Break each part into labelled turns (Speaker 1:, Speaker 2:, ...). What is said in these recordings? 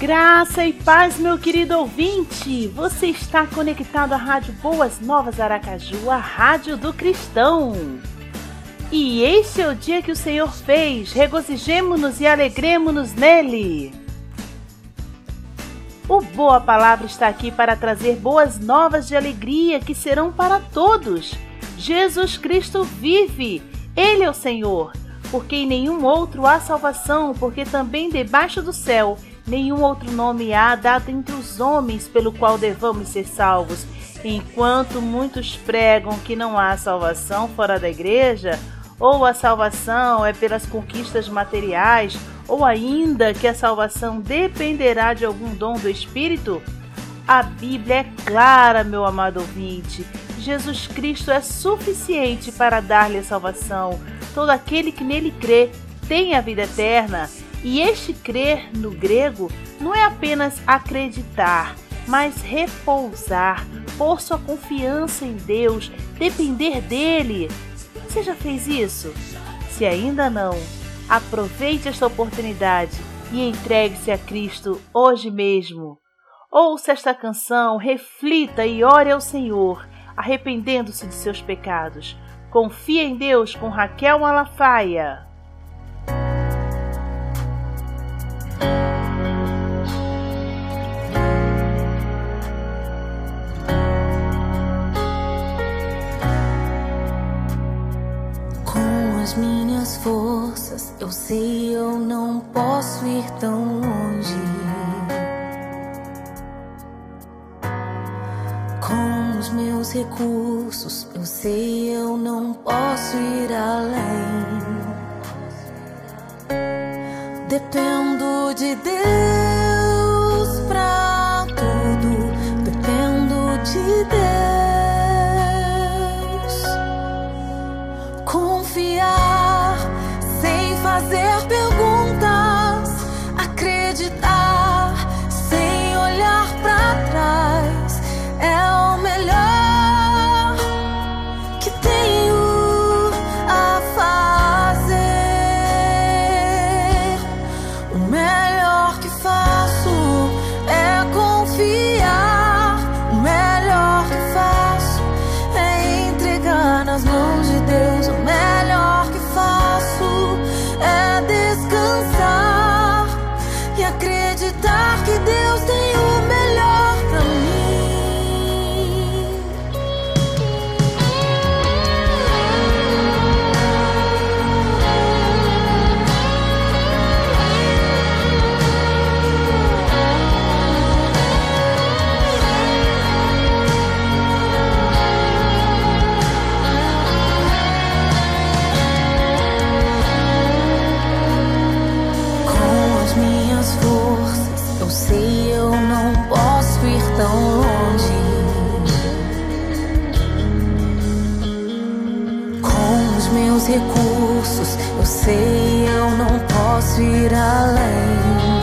Speaker 1: Graça e paz, meu querido ouvinte! Você está conectado à Rádio Boas Novas Aracaju, a Rádio do Cristão. E este é o dia que o Senhor fez, regozijemo-nos e alegremos-nos nele. O Boa Palavra está aqui para trazer boas novas de alegria que serão para todos. Jesus Cristo vive, Ele é o Senhor, porque em nenhum outro há salvação, porque também debaixo do céu nenhum outro nome há dado entre os homens pelo qual devamos ser salvos. Enquanto muitos pregam que não há salvação fora da igreja, ou a salvação é pelas conquistas materiais, ou ainda que a salvação dependerá de algum dom do Espírito, a Bíblia é clara, meu amado ouvinte. Jesus Cristo é suficiente para dar-lhe a salvação. Todo aquele que nele crê tem a vida eterna. E este crer no grego não é apenas acreditar, mas repousar, pôr sua confiança em Deus, depender dele. Você já fez isso? Se ainda não, aproveite esta oportunidade e entregue-se a Cristo hoje mesmo. Ouça esta canção, reflita e ore ao Senhor, arrependendo-se de seus pecados. Confia em Deus com Raquel Malafaia.
Speaker 2: Minhas forças, eu sei eu não posso ir tão longe. Com os meus recursos, eu sei eu não posso ir além. Dependo de Deus meus recursos, eu sei eu não posso ir além.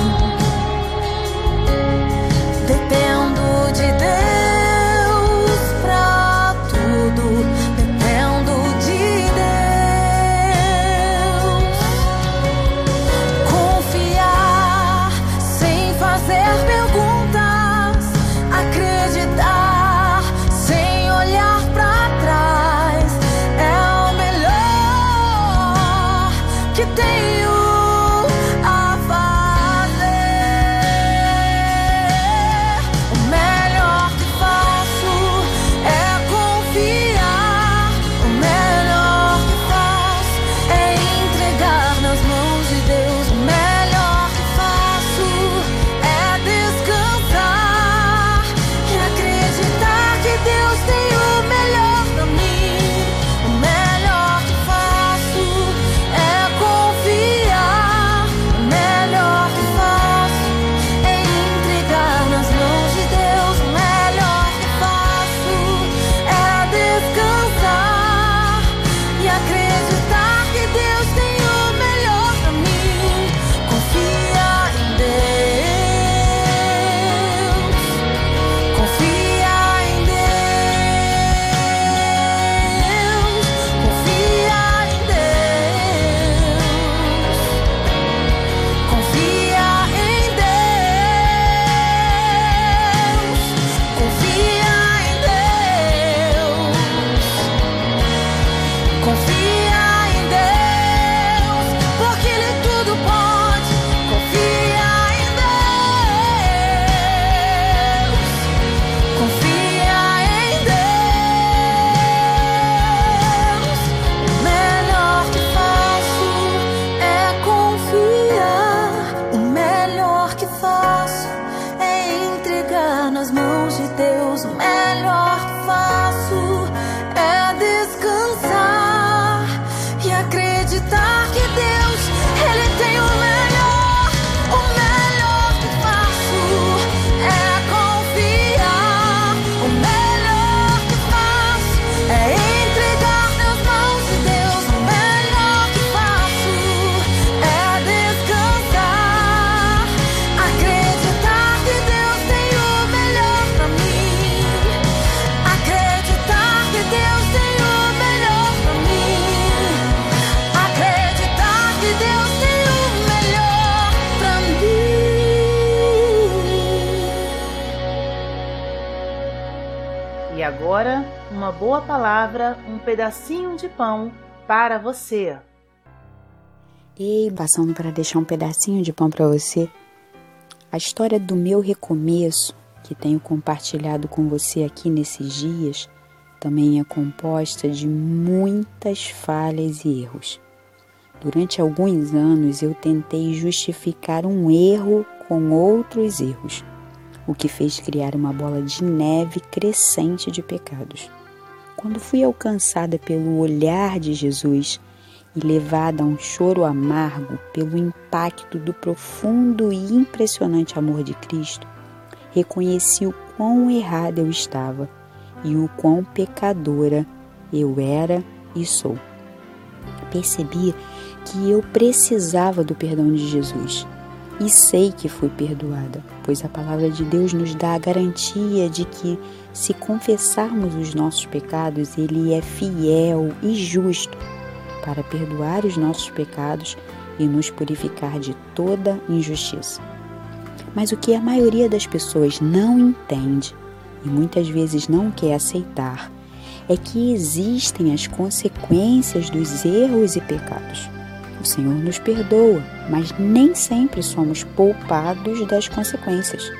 Speaker 1: Agora, uma boa palavra, um pedacinho de pão para você.
Speaker 3: Ei, passando para deixar um pedacinho de pão para você. A história do meu recomeço, que tenho compartilhado com você aqui nesses dias, também é composta de muitas falhas e erros. Durante alguns anos eu tentei justificar um erro com outros erros, o que fez criar uma bola de neve crescente de pecados. Quando fui alcançada pelo olhar de Jesus, e levada a um choro amargo pelo impacto do profundo e impressionante amor de Cristo, reconheci o quão errada eu estava e o quão pecadora eu era e sou. Percebi que eu precisava do perdão de Jesus e sei que fui perdoada, pois a palavra de Deus nos dá a garantia de que, se confessarmos os nossos pecados, Ele é fiel e justo para perdoar os nossos pecados e nos purificar de toda injustiça. Mas o que a maioria das pessoas não entende e muitas vezes não quer aceitar é que existem as consequências dos erros e pecados. O Senhor nos perdoa, mas nem sempre somos poupados das consequências.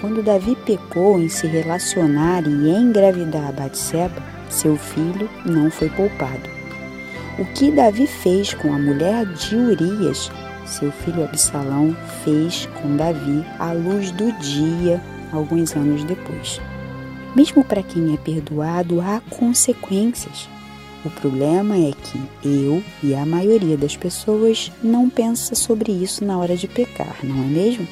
Speaker 3: Quando Davi pecou em se relacionar e engravidar Batseba, seu filho não foi poupado. O que Davi fez com a mulher de Urias, seu filho Absalão fez com Davi à luz do dia, alguns anos depois. Mesmo para quem é perdoado, há consequências. O problema é que eu e a maioria das pessoas não pensa sobre isso na hora de pecar, não é mesmo?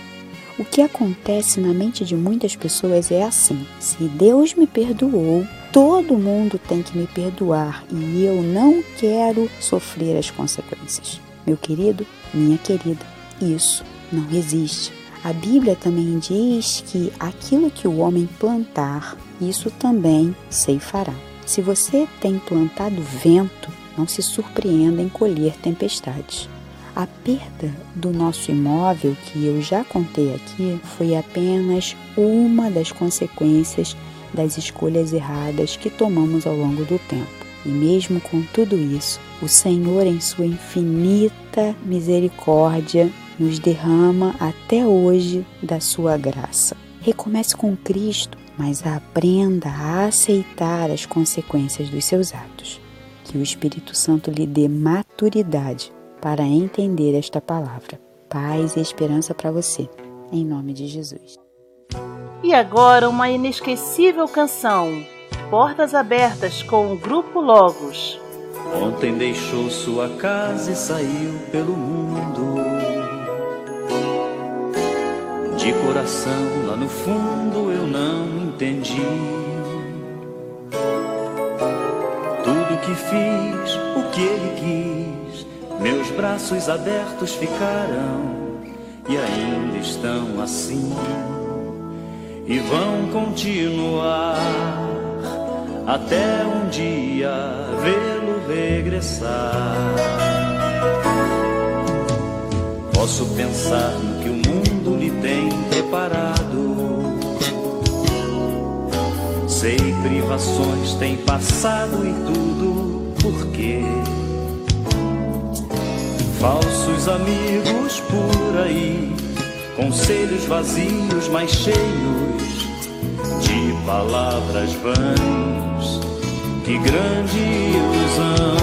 Speaker 3: O que acontece na mente de muitas pessoas é assim: se Deus me perdoou, todo mundo tem que me perdoar e eu não quero sofrer as consequências. Meu querido, minha querida, isso não existe. A Bíblia também diz que aquilo que o homem plantar, isso também ceifará. Se você tem plantado vento, não se surpreenda em colher tempestades. A perda do nosso imóvel, que eu já contei aqui, foi apenas uma das consequências das escolhas erradas que tomamos ao longo do tempo. E mesmo com tudo isso, o Senhor, em sua infinita misericórdia, nos derrama até hoje da sua graça. Recomece com Cristo, mas aprenda a aceitar as consequências dos seus atos. Que o Espírito Santo lhe dê maturidade para entender esta palavra. Paz e esperança para você, em nome de Jesus.
Speaker 1: E agora uma inesquecível canção, Portas Abertas com o Grupo Logos.
Speaker 4: Ontem deixou sua casa e saiu pelo mundo. De coração lá no fundo eu não entendi. Tudo que fiz, o que ele quis meus braços abertos ficarão e ainda estão assim e vão continuar até um dia vê-lo regressar. Posso pensar no que o mundo privações tem passado e tudo por quê? Falsos amigos por aí, conselhos vazios, mas cheios de palavras vãs. Que grande ilusão,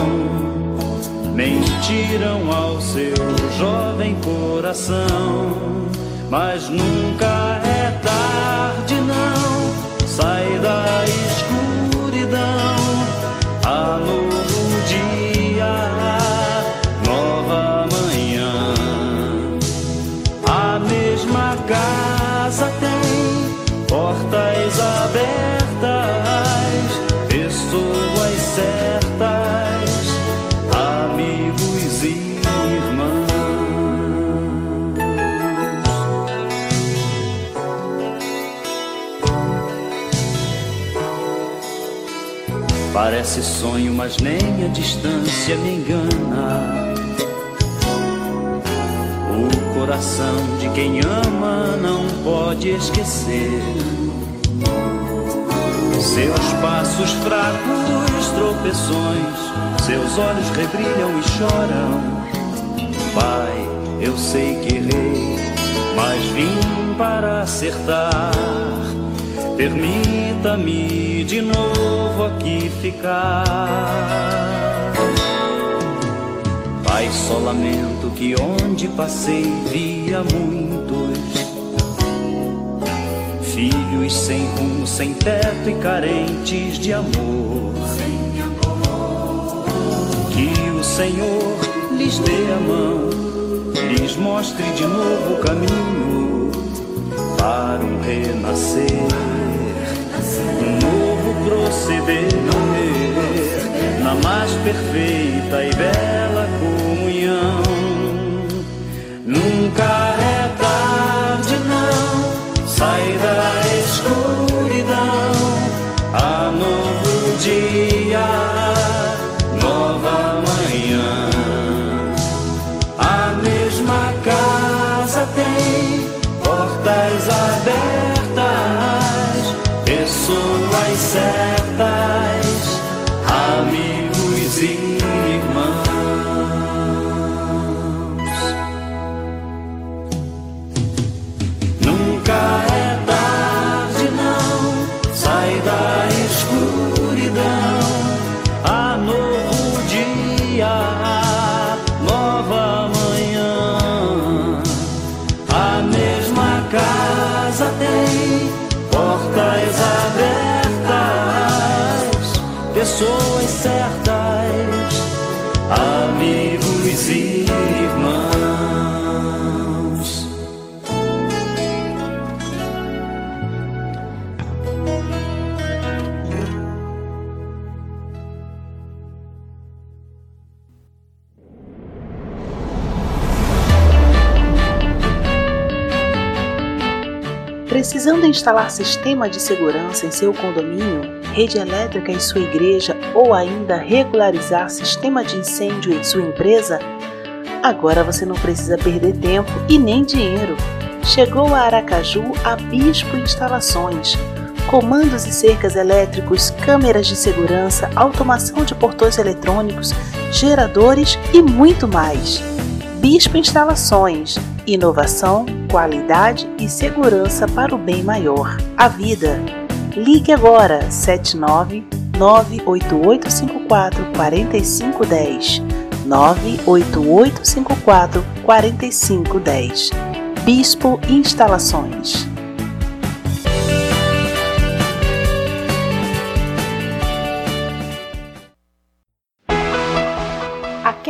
Speaker 4: mentiram ao seu jovem coração, mas nunca é tarde, não. Sai da Parece sonho, mas nem a distância me engana. O coração de quem ama não pode esquecer. Seus passos fracos, tropeções, seus olhos rebrilham e choram. Pai, eu sei que errei, mas vim para acertar. Permita-me de novo aqui ficar. Pai, só lamento que onde passei via muitos filhos sem rumo, sem teto e carentes de amor. Que o Senhor lhes dê a mão, lhes mostre de novo o caminho para um renascer, proceder na mais perfeita e bela comunhão. Nunca pessoas certas, amigos e irmãos.
Speaker 1: Precisando instalar sistema de segurança em seu condomínio, rede elétrica em sua igreja ou ainda regularizar sistema de incêndio em sua empresa? Agora você não precisa perder tempo e nem dinheiro. Chegou a Aracaju a Bispo Instalações. Comandos e cercas elétricos, câmeras de segurança, automação de portões eletrônicos, geradores e muito mais. Bispo Instalações. Inovação, qualidade e segurança para o bem maior, a vida. Ligue agora 79 98854 4510 98854 4510 Bispo Instalações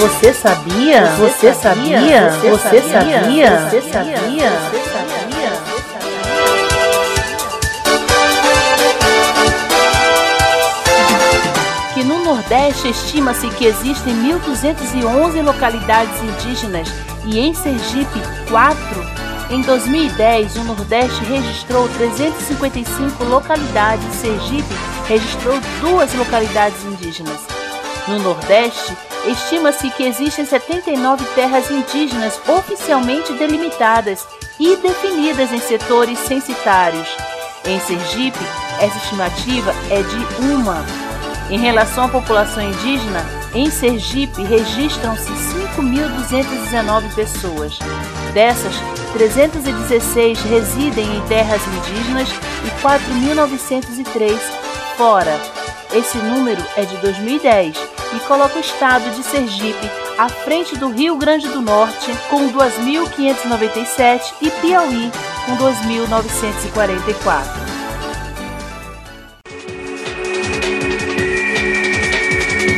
Speaker 1: Você sabia? Você sabia? Você sabia? Você sabia? Você sabia? Que no Nordeste estima-se que existem 1.211 localidades indígenas e em Sergipe, 4. Em 2010, o Nordeste registrou 355 localidades e Sergipe registrou duas localidades indígenas. No Nordeste, estima-se que existem 79 terras indígenas oficialmente delimitadas e definidas em setores censitários. Em Sergipe, essa estimativa é de uma. Em relação à população indígena, em Sergipe registram-se 5.219 pessoas. Dessas, 316 residem em terras indígenas e 4.903 fora. Esse número é de 2010 e coloca o estado de Sergipe à frente do Rio Grande do Norte com 2.597 e Piauí com 2.944.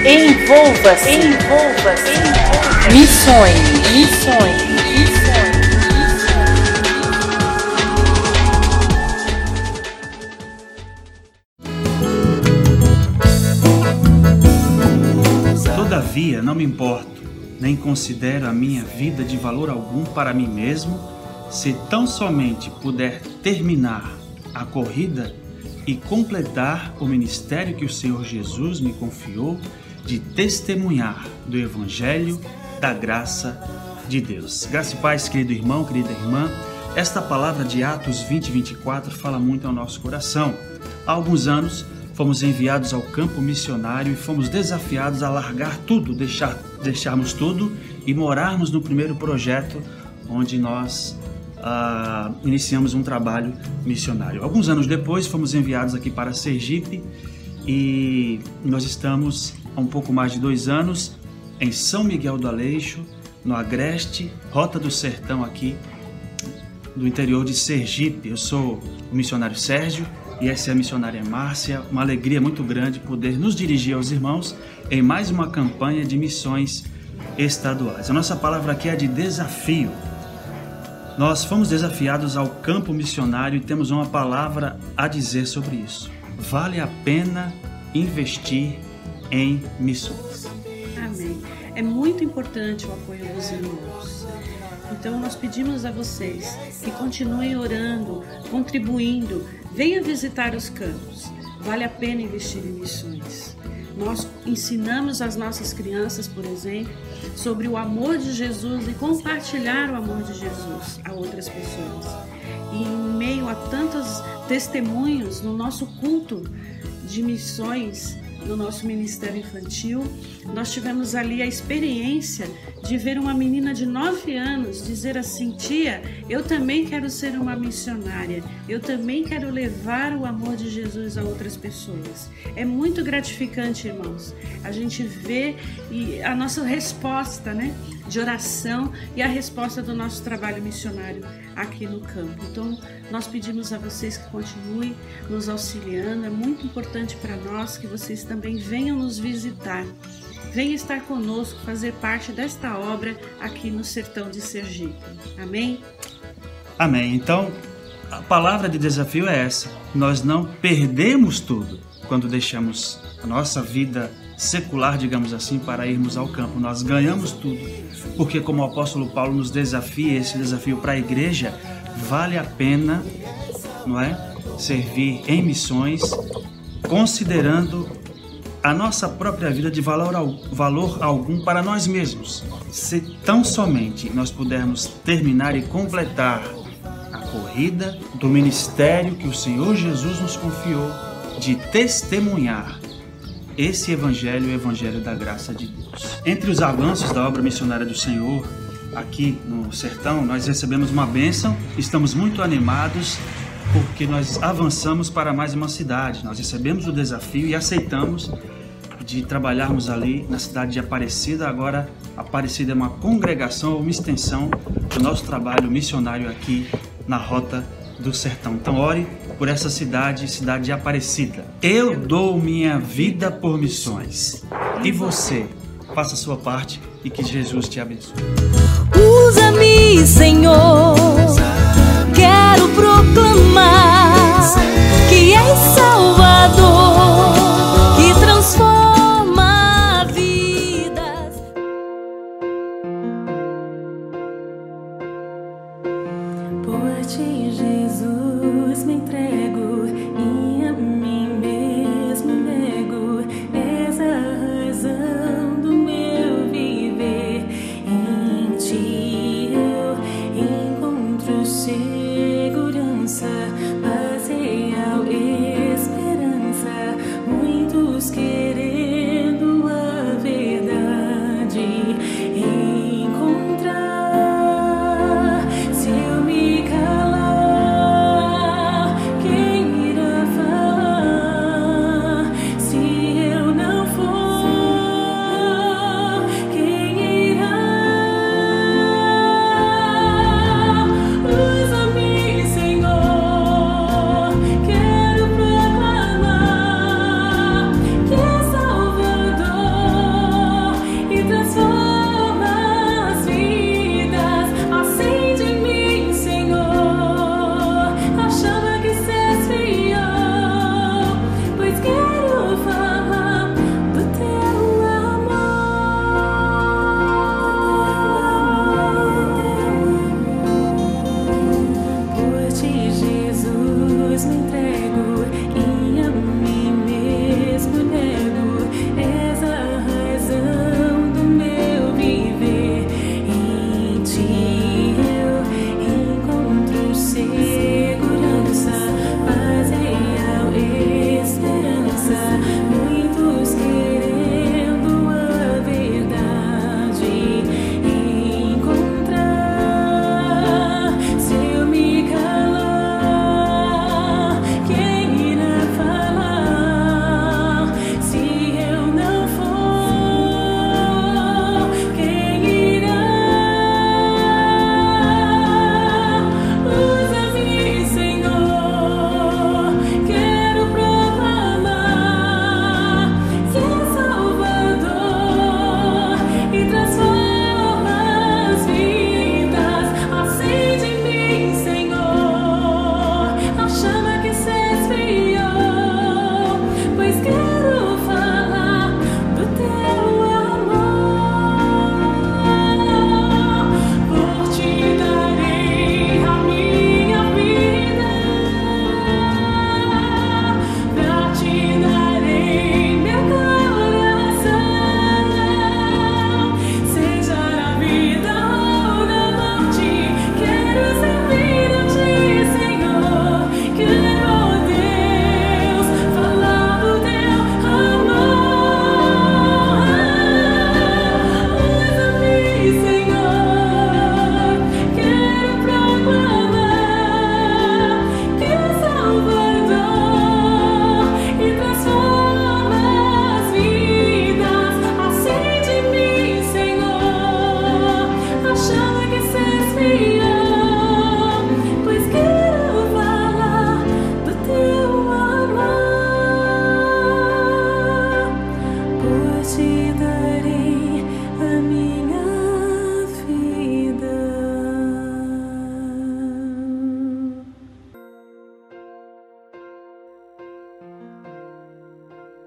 Speaker 1: Envolva-se, envolva-se, envolva Missões, missões, missões.
Speaker 5: Olha, não me importo, nem considero a minha vida de valor algum para mim mesmo, se tão somente puder terminar a corrida e completar o ministério que o Senhor Jesus me confiou de testemunhar do Evangelho da graça de Deus. Graça e paz, querido irmão, querida irmã. Esta palavra de Atos 20 e 24 fala muito ao nosso coração. Há alguns anos fomos enviados ao campo missionário e fomos desafiados a largar tudo, deixar, deixarmos tudo e morarmos no primeiro projeto onde nós uh, iniciamos um trabalho missionário. Alguns anos depois fomos enviados aqui para Sergipe e nós estamos há um pouco mais de dois anos em São Miguel do Aleixo, no Agreste, Rota do Sertão aqui do interior de Sergipe. Eu sou o missionário Sérgio e essa é a missionária Márcia. Uma alegria muito grande poder nos dirigir aos irmãos em mais uma campanha de missões estaduais. A nossa palavra aqui é de desafio. Nós fomos desafiados ao campo missionário e temos uma palavra a dizer sobre isso. Vale a pena investir em missões.
Speaker 6: Amém. É muito importante o apoio dos irmãos. Então nós pedimos a vocês que continuem orando, contribuindo, venha visitar os campos. Vale a pena investir em missões. Nós ensinamos as nossas crianças, por exemplo, sobre o amor de Jesus e compartilhar o amor de Jesus a outras pessoas. E em meio a tantos testemunhos no nosso culto de missões, no nosso ministério infantil, nós tivemos ali a experiência de ver uma menina de 9 anos dizer assim: Tia, eu também quero ser uma missionária, eu também quero levar o amor de Jesus a outras pessoas. É muito gratificante, irmãos, a gente vê a nossa resposta, né? De oração e a resposta do nosso trabalho missionário aqui no campo. Então, nós pedimos a vocês que continuem nos auxiliando, é muito importante para nós que vocês também venham nos visitar. Venha estar conosco, fazer parte desta obra aqui no sertão de Sergipe. Amém?
Speaker 5: Amém. Então, a palavra de desafio é essa: nós não perdemos tudo quando deixamos a nossa vida secular, digamos assim, para irmos ao campo. Nós ganhamos tudo, porque como o apóstolo Paulo nos desafia, esse desafio para a igreja, vale a pena, não é? Servir em missões, considerando a nossa própria vida de valor, valor algum para nós mesmos. Se tão somente nós pudermos terminar e completar a corrida do ministério que o Senhor Jesus nos confiou de testemunhar esse evangelho, o evangelho da graça de Deus. Entre os avanços da obra missionária do Senhor, aqui no sertão, nós recebemos uma bênção, estamos muito animados porque nós avançamos para mais uma cidade. Nós recebemos o desafio e aceitamos de trabalharmos ali na cidade de Aparecida. Agora, Aparecida é uma congregação, uma extensão do nosso trabalho missionário aqui na Rota do Sertão. Então, ore por essa cidade, cidade de Aparecida. Eu dou minha vida por missões. E você, faça a sua parte e que Jesus te abençoe.
Speaker 2: Usa-me, Senhor. Quero proclamar que és Salvador,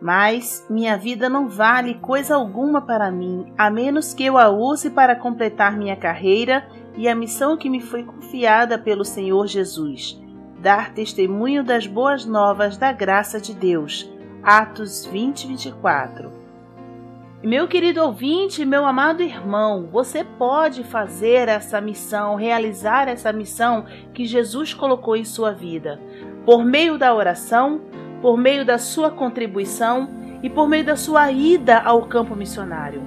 Speaker 1: Mas minha vida não vale coisa alguma para mim, a menos que eu a use para completar minha carreira e a missão que me foi confiada pelo Senhor Jesus: dar testemunho das boas novas da graça de Deus. Atos 20, 24. Meu querido ouvinte, meu amado irmão, você pode fazer essa missão, realizar essa missão que Jesus colocou em sua vida, por meio da oração, por meio da sua contribuição e por meio da sua ida ao campo missionário.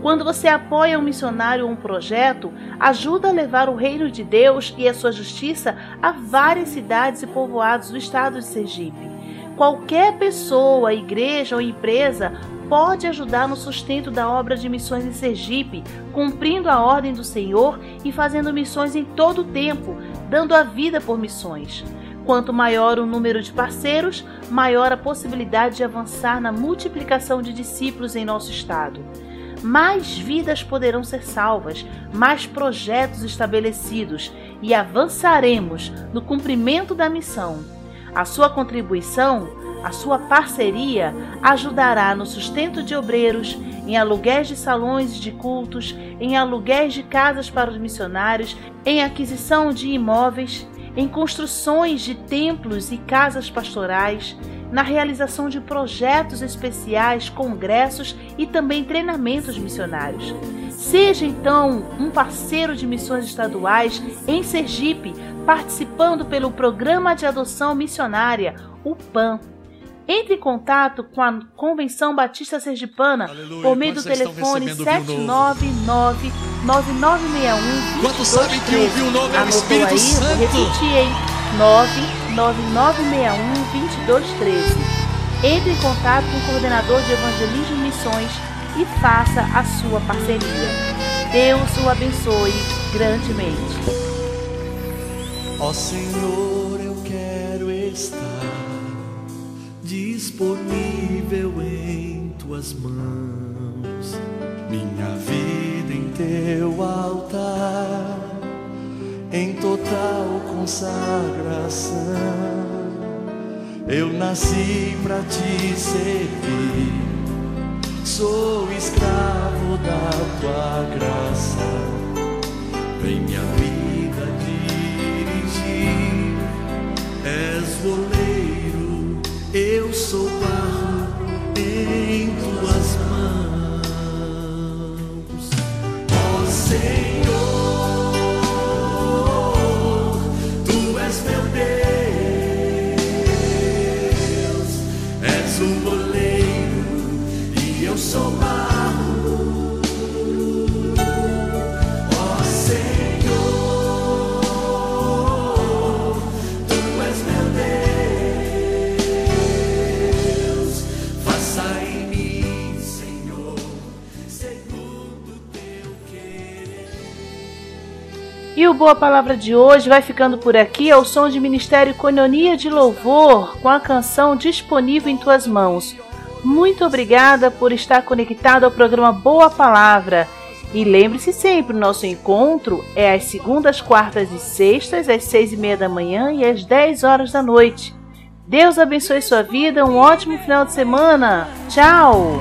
Speaker 1: Quando você apoia um missionário ou um projeto, ajuda a levar o reino de Deus e a sua justiça a várias cidades e povoados do estado de Sergipe. Qualquer pessoa, igreja ou empresa pode ajudar no sustento da obra de missões em Sergipe, cumprindo a ordem do Senhor e fazendo missões em todo o tempo, dando a vida por missões. Quanto maior o número de parceiros, maior a possibilidade de avançar na multiplicação de discípulos em nosso estado mais vidas poderão ser salvas, mais projetos estabelecidos e avançaremos no cumprimento da missão. A sua contribuição, a sua parceria ajudará no sustento de obreiros, em aluguéis de salões de cultos, em aluguéis de casas para os missionários, em aquisição de imóveis, em construções de templos e casas pastorais, na realização de projetos especiais, congressos e também treinamentos missionários. Seja então um parceiro de missões estaduais em Sergipe, participando pelo Programa de Adoção Missionária, o PAN. Entre em contato com a Convenção Batista Sergipana
Speaker 7: Aleluia.
Speaker 1: por meio do
Speaker 7: Quantos estão
Speaker 1: telefone
Speaker 7: recebendo o vinho
Speaker 1: 799 9961
Speaker 7: Quantos sabem que o vinho novo é o Espírito
Speaker 1: aí?
Speaker 7: Santo?
Speaker 1: Repetir, hein? 99961-2213. Entre em contato com o coordenador de Evangelismo e Missões e faça a sua parceria. Deus o abençoe grandemente.
Speaker 8: Ó Senhor, disponível em tuas mãos, minha vida em teu altar, em total consagração. Eu nasci para te servir, sou escravo da tua graça. Vem minha vida dirigir. És goleiro, eu sou barro em tuas mãos. Ó Senhor,
Speaker 1: Boa a palavra de hoje, vai ficando por aqui é ao som de Ministério Cononia de Louvor, com a canção disponível em tuas mãos. Muito obrigada por estar conectado ao programa Boa Palavra. E lembre-se sempre, nosso encontro é às segundas, quartas e sextas, às seis e meia da manhã e às dez horas da noite. Deus abençoe sua vida, um ótimo final de semana. Tchau!